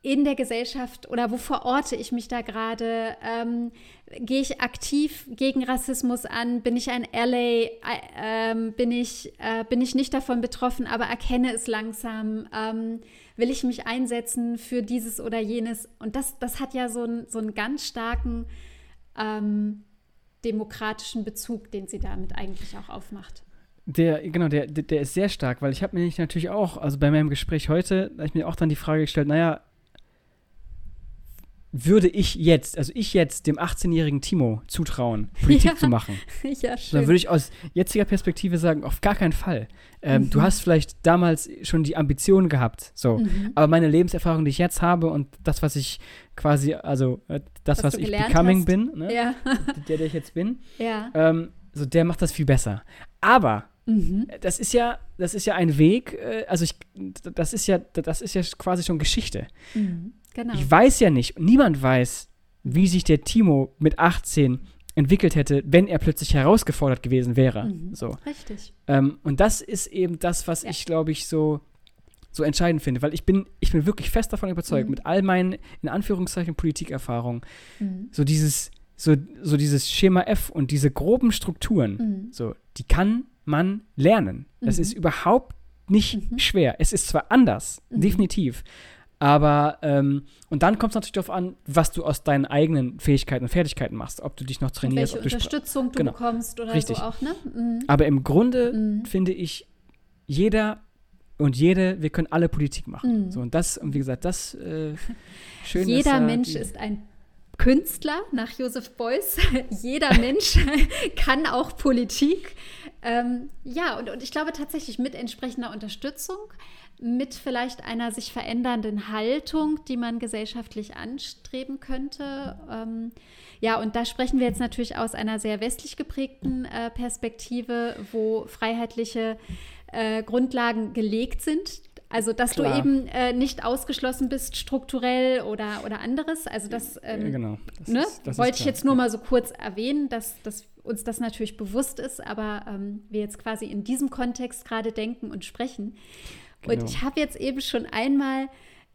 in der Gesellschaft oder wo verorte ich mich da gerade? Ähm, Gehe ich aktiv gegen Rassismus an? Bin ich ein LA? Äh, bin, ich, äh, bin ich nicht davon betroffen, aber erkenne es langsam? Ähm, will ich mich einsetzen für dieses oder jenes? Und das, das hat ja so, ein, so einen ganz starken ähm, demokratischen Bezug, den sie damit eigentlich auch aufmacht. Der, genau, der, der ist sehr stark, weil ich habe mir natürlich auch, also bei meinem Gespräch heute, habe ich mir auch dann die Frage gestellt, naja, würde ich jetzt, also ich jetzt dem 18-jährigen Timo zutrauen, Politik ja. zu machen. Ja, schön. Dann würde ich aus jetziger Perspektive sagen, auf gar keinen Fall. Ähm, mhm. Du hast vielleicht damals schon die Ambitionen gehabt, so. Mhm. Aber meine Lebenserfahrung, die ich jetzt habe und das, was ich quasi, also äh, das, was, was ich becoming hast. bin, ne? ja. der, der ich jetzt bin, ja. ähm, so der macht das viel besser. Aber Mhm. Das ist ja, das ist ja ein Weg, äh, also ich, das ist ja, das ist ja quasi schon Geschichte. Mhm. Genau. Ich weiß ja nicht, niemand weiß, wie sich der Timo mit 18 entwickelt hätte, wenn er plötzlich herausgefordert gewesen wäre. Mhm. So. Richtig. Ähm, und das ist eben das, was ja. ich, glaube ich, so, so entscheidend finde, weil ich bin, ich bin wirklich fest davon überzeugt, mhm. mit all meinen, in Anführungszeichen, Politikerfahrungen, mhm. so dieses, so, so dieses Schema F und diese groben Strukturen, mhm. so, die kann man lernen. Das ist mhm. überhaupt nicht mhm. schwer. Es ist zwar anders, definitiv, aber, ähm, und dann kommt es natürlich darauf an, was du aus deinen eigenen Fähigkeiten und Fertigkeiten machst. Ob du dich noch trainierst. Und welche Unterstützung du genau. bekommst oder Richtig. so auch, ne? Mhm. Aber im Grunde mhm. finde ich, jeder und jede, wir können alle Politik machen. Mhm. So, und das, und wie gesagt, das äh, schön Jeder ist, Mensch ist ein Künstler nach Joseph Beuys. Jeder Mensch kann auch Politik. Ähm, ja, und, und ich glaube tatsächlich mit entsprechender Unterstützung, mit vielleicht einer sich verändernden Haltung, die man gesellschaftlich anstreben könnte. Ähm, ja, und da sprechen wir jetzt natürlich aus einer sehr westlich geprägten äh, Perspektive, wo freiheitliche äh, Grundlagen gelegt sind. Also, dass Klar. du eben äh, nicht ausgeschlossen bist, strukturell oder, oder anderes. Also, das, ähm, genau. das ne? ist, das wollte ich jetzt nur mal so kurz erwähnen, dass, dass uns das natürlich bewusst ist, aber ähm, wir jetzt quasi in diesem Kontext gerade denken und sprechen. Genau. Und ich habe jetzt eben schon einmal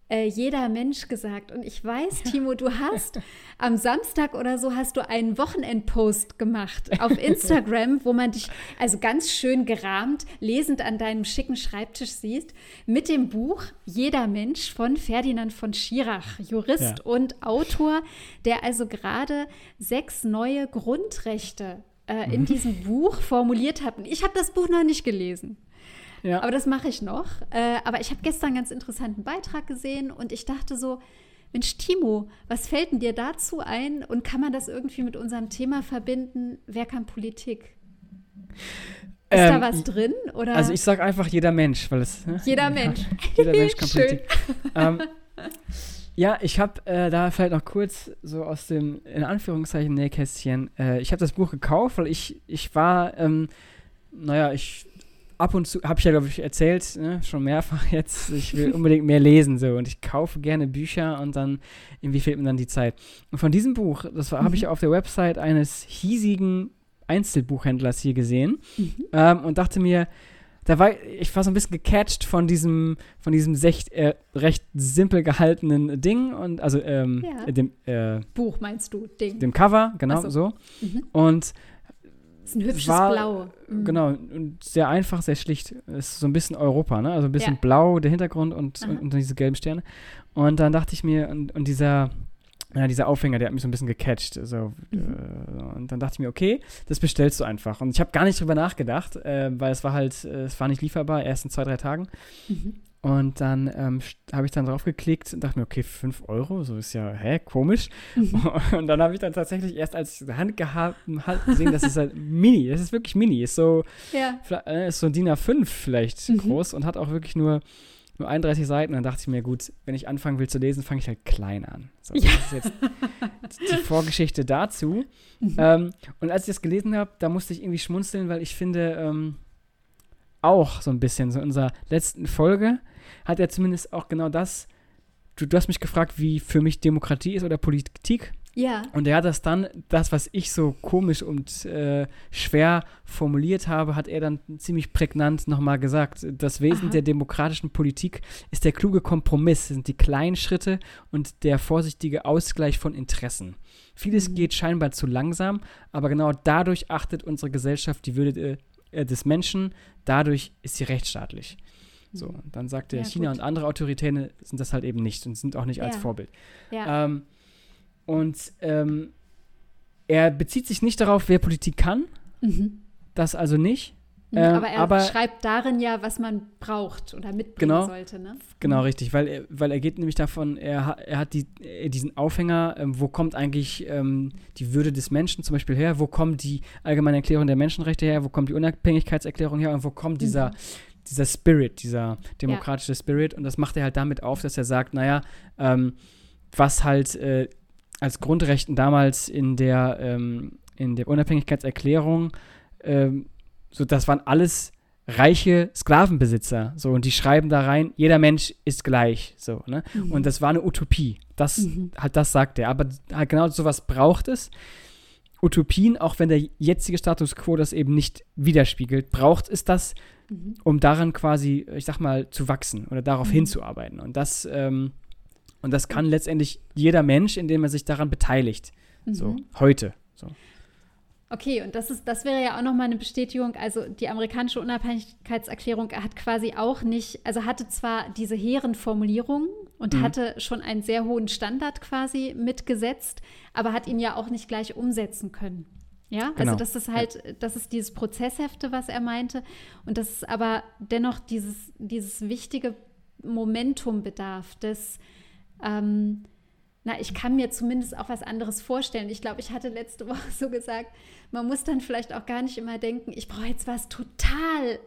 äh, jeder Mensch gesagt. Und ich weiß, Timo, du hast am Samstag oder so hast du einen Wochenendpost gemacht auf Instagram, wo man dich also ganz schön gerahmt, lesend an deinem schicken Schreibtisch siehst, mit dem Buch Jeder Mensch von Ferdinand von Schirach, Jurist ja. und Autor, der also gerade sechs neue Grundrechte äh, in mhm. diesem Buch formuliert hat. Und ich habe das Buch noch nicht gelesen. Ja. Aber das mache ich noch. Äh, aber ich habe gestern einen ganz interessanten Beitrag gesehen und ich dachte so, Mensch, Timo, was fällt denn dir dazu ein und kann man das irgendwie mit unserem Thema verbinden? Wer kann Politik? Ist ähm, da was drin? Oder? Also ich sage einfach jeder Mensch, weil es. Ne? Jeder Mensch. jeder Mensch kann Politik. Ähm, ja, ich habe äh, da vielleicht noch kurz so aus dem, in Anführungszeichen, Nähkästchen, äh, ich habe das Buch gekauft, weil ich, ich war, ähm, naja, ich ab und zu, habe ich ja, glaube ich, erzählt, ne, schon mehrfach jetzt, ich will unbedingt mehr lesen so und ich kaufe gerne Bücher und dann, irgendwie fehlt mir dann die Zeit. Und von diesem Buch, das mhm. habe ich auf der Website eines hiesigen Einzelbuchhändlers hier gesehen mhm. ähm, und dachte mir, da war ich war so ein bisschen gecatcht von diesem von diesem secht, äh, recht simpel gehaltenen Ding und also ähm, ja. dem äh, Buch meinst du Ding dem Cover genau so, so. Mhm. und ist ein hübsches war, Blau. Mhm. Genau, und sehr einfach, sehr schlicht. Ist so ein bisschen Europa, ne? Also ein bisschen ja. blau, der Hintergrund und, und, und, diese gelben Sterne. Und dann dachte ich mir, und, und dieser, ja, dieser Aufhänger, der hat mich so ein bisschen gecatcht. So, mhm. äh, und dann dachte ich mir, okay, das bestellst du einfach. Und ich habe gar nicht drüber nachgedacht, äh, weil es war halt, äh, es war nicht lieferbar, erst in zwei, drei Tagen. Mhm. Und dann ähm, habe ich dann drauf geklickt und dachte mir, okay, 5 Euro, so ist ja, hä, komisch. Mhm. Und dann habe ich dann tatsächlich erst, als ich die Hand gehabt habe, gesehen, das ist halt mini, das ist wirklich mini, ist so, ja. äh, ist so ein DIN A5 vielleicht mhm. groß und hat auch wirklich nur, nur 31 Seiten. Und dann dachte ich mir, gut, wenn ich anfangen will zu lesen, fange ich halt klein an. So, ja. Das ist jetzt die Vorgeschichte dazu. Mhm. Ähm, und als ich das gelesen habe, da musste ich irgendwie schmunzeln, weil ich finde, ähm, auch so ein bisschen, so in unserer letzten Folge, hat er zumindest auch genau das. Du, du hast mich gefragt, wie für mich Demokratie ist oder Politik. Ja. Und er hat das dann, das, was ich so komisch und äh, schwer formuliert habe, hat er dann ziemlich prägnant nochmal gesagt. Das Wesen Aha. der demokratischen Politik ist der kluge Kompromiss, sind die kleinen Schritte und der vorsichtige Ausgleich von Interessen. Vieles mhm. geht scheinbar zu langsam, aber genau dadurch achtet unsere Gesellschaft die Würde äh, des Menschen, dadurch ist sie rechtsstaatlich. So, mhm. dann sagte ja, China gut. und andere Autoritäten sind das halt eben nicht und sind auch nicht ja. als Vorbild. Ja. Ähm, und ähm, er bezieht sich nicht darauf, wer Politik kann. Mhm. Das also nicht. Ähm, aber er aber, schreibt darin ja, was man braucht oder mitbringen genau, sollte, ne? Genau, mhm. richtig, weil er, weil er geht nämlich davon, er, er hat die, äh, diesen Aufhänger, ähm, wo kommt eigentlich ähm, die Würde des Menschen zum Beispiel her, wo kommt die allgemeine Erklärung der Menschenrechte her, wo kommt die Unabhängigkeitserklärung her und wo kommt dieser, mhm. Dieser Spirit, dieser demokratische ja. Spirit und das macht er halt damit auf, dass er sagt, naja, ähm, was halt äh, als Grundrechten damals in der, ähm, in der Unabhängigkeitserklärung ähm, so, das waren alles reiche Sklavenbesitzer. So, und die schreiben da rein, jeder Mensch ist gleich. So, ne? Mhm. Und das war eine Utopie. Das, mhm. halt, das sagt er. Aber halt genau sowas braucht es. Utopien, auch wenn der jetzige Status quo das eben nicht widerspiegelt, braucht es das, mhm. um daran quasi, ich sag mal, zu wachsen oder darauf mhm. hinzuarbeiten. Und das, ähm, und das kann letztendlich jeder Mensch, indem er sich daran beteiligt. So, mhm. heute. So. Okay, und das ist, das wäre ja auch nochmal eine Bestätigung. Also die amerikanische Unabhängigkeitserklärung hat quasi auch nicht, also hatte zwar diese hehren Formulierungen und mhm. hatte schon einen sehr hohen Standard quasi mitgesetzt, aber hat ihn ja auch nicht gleich umsetzen können. Ja, also genau. also das ist halt, das ist dieses Prozesshefte, was er meinte. Und das ist aber dennoch dieses, dieses wichtige Momentum bedarf, des ähm, na, ich kann mir zumindest auch was anderes vorstellen. Ich glaube, ich hatte letzte Woche so gesagt, man muss dann vielleicht auch gar nicht immer denken, ich brauche jetzt was total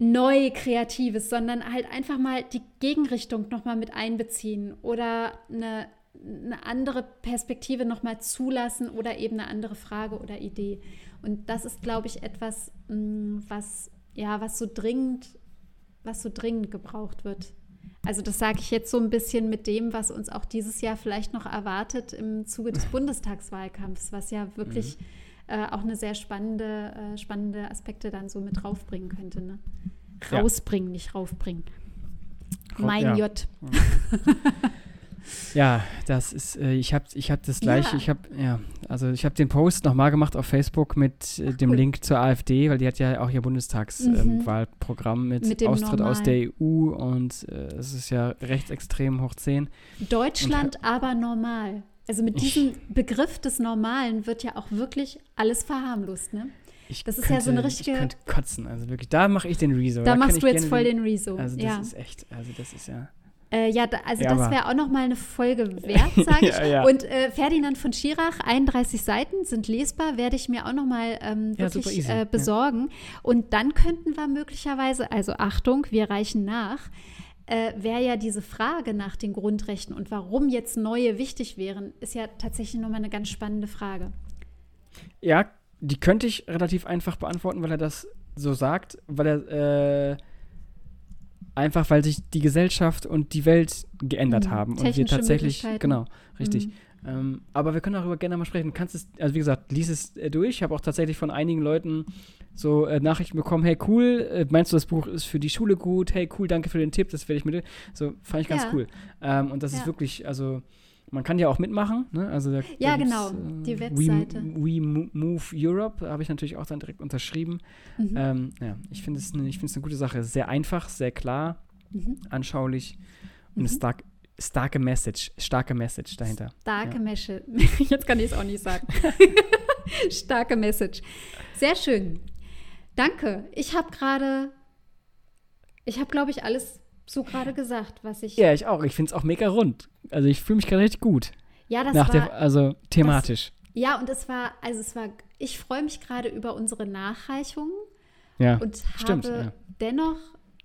neu Kreatives, sondern halt einfach mal die Gegenrichtung nochmal mit einbeziehen oder eine, eine andere Perspektive nochmal zulassen oder eben eine andere Frage oder Idee. Und das ist, glaube ich, etwas, mm, was, ja, was so dringend, was so dringend gebraucht wird. Also das sage ich jetzt so ein bisschen mit dem, was uns auch dieses Jahr vielleicht noch erwartet im Zuge des Bundestagswahlkampfs, was ja wirklich mhm. äh, auch eine sehr spannende, äh, spannende Aspekte dann so mit raufbringen könnte. Ne? Rausbringen, ja. nicht raufbringen. Mein ja. J. Ja, das ist, äh, ich habe ich hab das gleiche, ja. ich habe, ja, also ich habe den Post nochmal gemacht auf Facebook mit äh, dem cool. Link zur AfD, weil die hat ja auch ihr Bundestagswahlprogramm mhm. ähm, mit, mit Austritt Normal. aus der EU und äh, es ist ja rechtsextrem hoch 10. Deutschland und, aber normal. Also mit diesem ich, Begriff des Normalen wird ja auch wirklich alles verharmlost, ne? das ist könnte, ja so eine richtige. Ich könnte kotzen, also wirklich. Da mache ich den Rezo. Da, da machst du jetzt voll den, den Rezo. Also das ja. ist echt, also das ist ja. Äh, ja, da, also ja, das wäre auch noch mal eine Folge wert, sage ich. ja, ja. Und äh, Ferdinand von Schirach, 31 Seiten sind lesbar, werde ich mir auch noch mal ähm, wirklich äh, besorgen. Und dann könnten wir möglicherweise, also Achtung, wir reichen nach, äh, wäre ja diese Frage nach den Grundrechten und warum jetzt neue wichtig wären, ist ja tatsächlich noch mal eine ganz spannende Frage. Ja, die könnte ich relativ einfach beantworten, weil er das so sagt, weil er äh, Einfach weil sich die Gesellschaft und die Welt geändert mhm. haben und wir tatsächlich, genau, richtig. Mhm. Ähm, aber wir können darüber gerne mal sprechen. Kannst es, also wie gesagt, lies es äh, durch. Ich habe auch tatsächlich von einigen Leuten so äh, Nachrichten bekommen, hey cool, äh, meinst du, das Buch ist für die Schule gut? Hey cool, danke für den Tipp, das werde ich mit. So fand ich ganz ja. cool. Ähm, und das ja. ist wirklich, also man kann ja auch mitmachen. Ne? Also da, ja, da genau, äh, die Webseite. We, We Move Europe habe ich natürlich auch dann direkt unterschrieben. Mhm. Ähm, ja, ich finde es eine, eine gute Sache. Sehr einfach, sehr klar, mhm. anschaulich und mhm. eine stark, starke Message, starke Message dahinter. Starke ja. Message. Jetzt kann ich es auch nicht sagen. starke Message. Sehr schön. Danke. Ich habe gerade, ich habe, glaube ich, alles so gerade gesagt, was ich. Ja, ich auch. Ich finde es auch mega rund. Also ich fühle mich gerade richtig gut. Ja, das Nach war. Der, also thematisch. Das, ja, und es war, also es war, ich freue mich gerade über unsere Nachreichungen. Ja. Und stimmt, habe ja. dennoch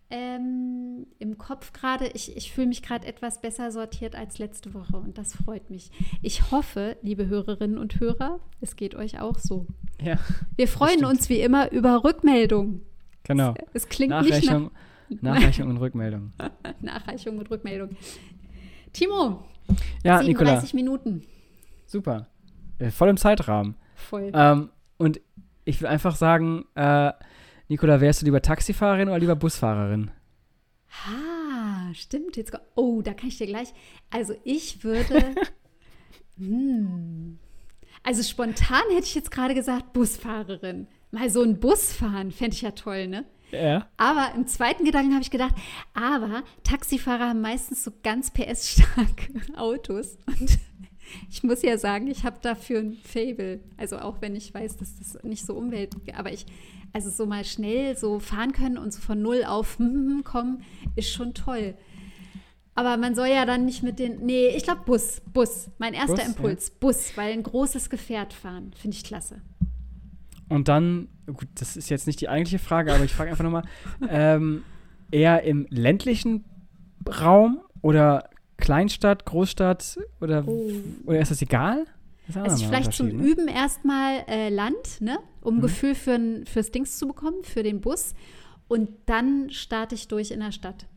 ähm, im Kopf gerade, ich, ich fühle mich gerade etwas besser sortiert als letzte Woche und das freut mich. Ich hoffe, liebe Hörerinnen und Hörer, es geht euch auch so. Ja. Wir freuen uns wie immer über Rückmeldungen. Genau. Es, es klingt nicht nach, Nachreichung und Rückmeldung. Nachreichung und Rückmeldung. Timo, ja, 37 Nicola. Minuten. Super. Äh, voll im Zeitrahmen. Voll. Ähm, und ich will einfach sagen, äh, Nicola, wärst du lieber Taxifahrerin oder lieber Busfahrerin? Ah, stimmt. Jetzt, oh, da kann ich dir gleich. Also ich würde. hm, also spontan hätte ich jetzt gerade gesagt Busfahrerin. Mal so ein Bus fahren, fände ich ja toll, ne? Ja. Aber im zweiten Gedanken habe ich gedacht, aber Taxifahrer haben meistens so ganz PS-starke Autos. Und ich muss ja sagen, ich habe dafür ein Fable. Also auch wenn ich weiß, dass das nicht so Umwelt, aber ich, also so mal schnell so fahren können und so von null auf kommen, ist schon toll. Aber man soll ja dann nicht mit den. Nee, ich glaube Bus. Bus. Mein erster Bus, Impuls. Ja. Bus, weil ein großes Gefährt fahren. Finde ich klasse. Und dann, gut, das ist jetzt nicht die eigentliche Frage, aber ich frage einfach nochmal, ähm, eher im ländlichen Raum oder Kleinstadt, Großstadt oder, oh. oder ist das egal? Das also vielleicht zum ne? Üben erstmal äh, Land, ne? um mhm. Gefühl für, fürs Dings zu bekommen, für den Bus. Und dann starte ich durch in der Stadt.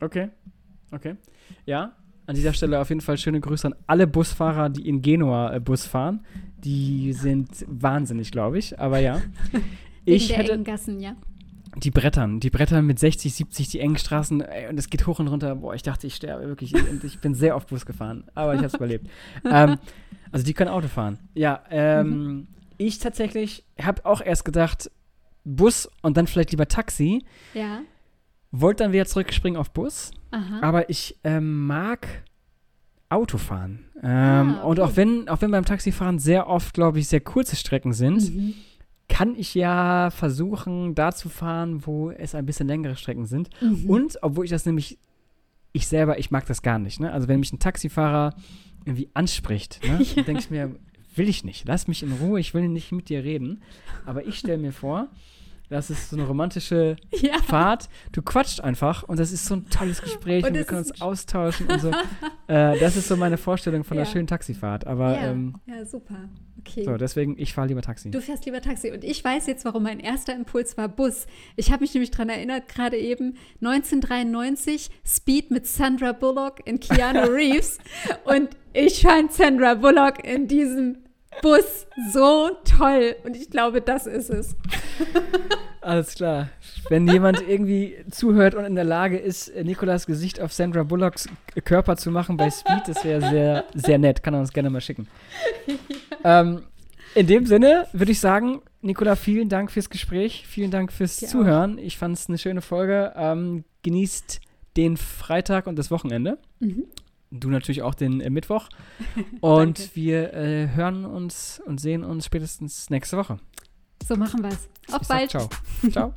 Okay, okay. Ja, an dieser Stelle auf jeden Fall schöne Grüße an alle Busfahrer, die in Genua äh, Bus fahren. Die sind wahnsinnig, glaube ich. Aber ja. ich der hätte, Gassen, ja. Die Brettern, die Brettern mit 60, 70, die engen Straßen, ey, und es geht hoch und runter. Boah, ich dachte, ich sterbe wirklich. Ich, bin sehr oft Bus gefahren, aber ich habe es überlebt. ähm, also die können Auto fahren. Ja, ähm, mhm. ich tatsächlich habe auch erst gedacht, Bus und dann vielleicht lieber Taxi. Ja. Wollte dann wieder zurückspringen auf Bus. Aha. Aber ich ähm, mag Autofahren. Ähm, ah, okay. Und auch wenn, auch wenn beim Taxifahren sehr oft, glaube ich, sehr kurze Strecken sind, mhm. kann ich ja versuchen, da zu fahren, wo es ein bisschen längere Strecken sind. Mhm. Und, obwohl ich das nämlich ich selber, ich mag das gar nicht. Ne? Also wenn mich ein Taxifahrer irgendwie anspricht, ne, ja. dann denke ich mir, will ich nicht. Lass mich in Ruhe, ich will nicht mit dir reden. Aber ich stelle mir vor, das ist so eine romantische ja. Fahrt. Du quatscht einfach und das ist so ein tolles Gespräch und, und wir können uns austauschen und so. äh, das ist so meine Vorstellung von ja. einer schönen Taxifahrt. Aber ja, ähm, ja super. Okay. So, deswegen, ich fahre lieber Taxi. Du fährst lieber Taxi. Und ich weiß jetzt, warum mein erster Impuls war Bus. Ich habe mich nämlich daran erinnert, gerade eben 1993, Speed mit Sandra Bullock in Keanu Reeves. und ich fand Sandra Bullock in diesem Bus so toll. Und ich glaube, das ist es. Alles klar. Wenn jemand irgendwie zuhört und in der Lage ist, Nikolas Gesicht auf Sandra Bullocks Körper zu machen bei Speed, das wäre sehr, sehr nett. Kann er uns gerne mal schicken. Ja. Ähm, in dem Sinne würde ich sagen, Nikola, vielen Dank fürs Gespräch. Vielen Dank fürs Dir Zuhören. Ich fand es eine schöne Folge. Ähm, genießt den Freitag und das Wochenende. Mhm. Du natürlich auch den äh, Mittwoch. Und wir äh, hören uns und sehen uns spätestens nächste Woche. So machen wir es. Auf ich bald. Sag, ciao. ciao.